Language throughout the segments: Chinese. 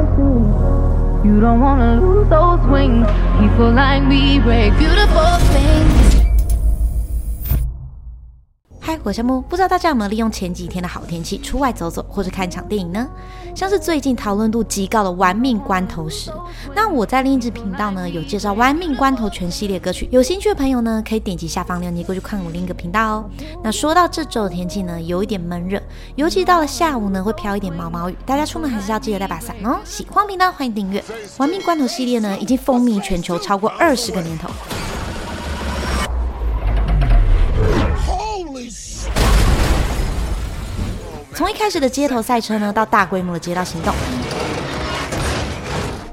You don't wanna lose those wings. People like me break beautiful. 我是木，不知道大家有没有利用前几天的好天气出外走走，或者看一场电影呢？像是最近讨论度极高的《玩命关头》时，那我在另一支频道呢有介绍《玩命关头》全系列歌曲，有兴趣的朋友呢可以点击下方链接过去看我另一个频道哦。那说到这周的天气呢，有一点闷热，尤其到了下午呢会飘一点毛毛雨，大家出门还是要记得带把伞哦。喜欢频道欢迎订阅，《玩命关头》系列呢已经风靡全球超过二十个年头。从一开始的街头赛车呢，到大规模的街道行动。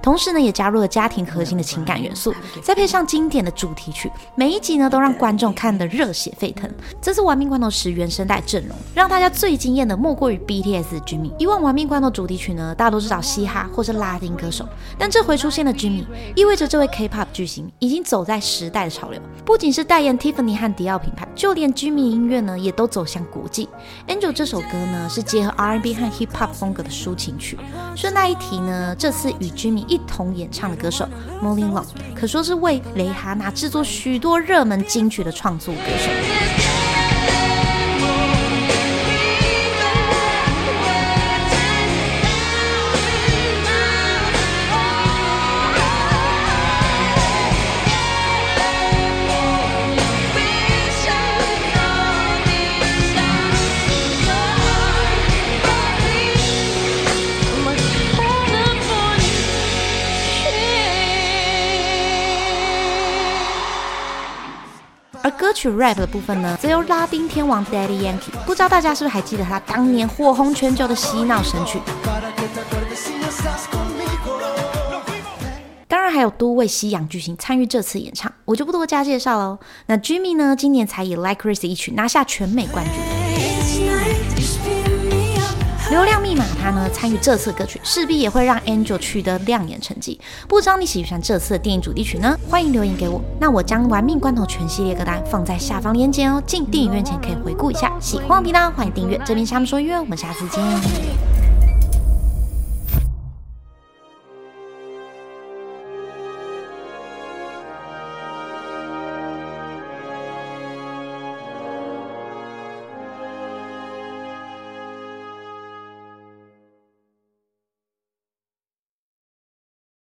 同时呢，也加入了家庭核心的情感元素，再配上经典的主题曲，每一集呢都让观众看得热血沸腾。这次《玩命关头》十原声带阵容，让大家最惊艳的莫过于 BTS 的 Jimmy。以往《玩命关头》主题曲呢，大多是找嘻哈或是拉丁歌手，但这回出现的 Jimmy，意味着这位 K-pop 巨星已经走在时代的潮流。不仅是代言 Tiffany 和迪奥品牌，就连 Jimmy 音乐呢，也都走向国际。Angel 这首歌呢，是结合 R&B 和 Hip Hop 风格的抒情曲。顺带一提呢，这次与 Jimmy 一同演唱的歌手，Molin Long，可说是为蕾哈娜制作许多热门金曲的创作歌手。而歌曲 rap 的部分呢，则由拉丁天王 Daddy Yankee。不知道大家是不是还记得他当年火红全球的洗脑神曲？当然还有多位西洋巨星参与这次演唱，我就不多加介绍喽。那 Jimmy 呢，今年才以 Like Risy 一曲拿下全美冠军。流量密码它呢参与这次歌曲，势必也会让 Angel 取得亮眼成绩。不知道你喜不喜欢这次的电影主题曲呢？欢迎留言给我。那我将《玩命关头》全系列歌单放在下方链接哦，进电影院前可以回顾一下。喜欢我频道，欢迎订阅。这边是他们说约，我们下次见。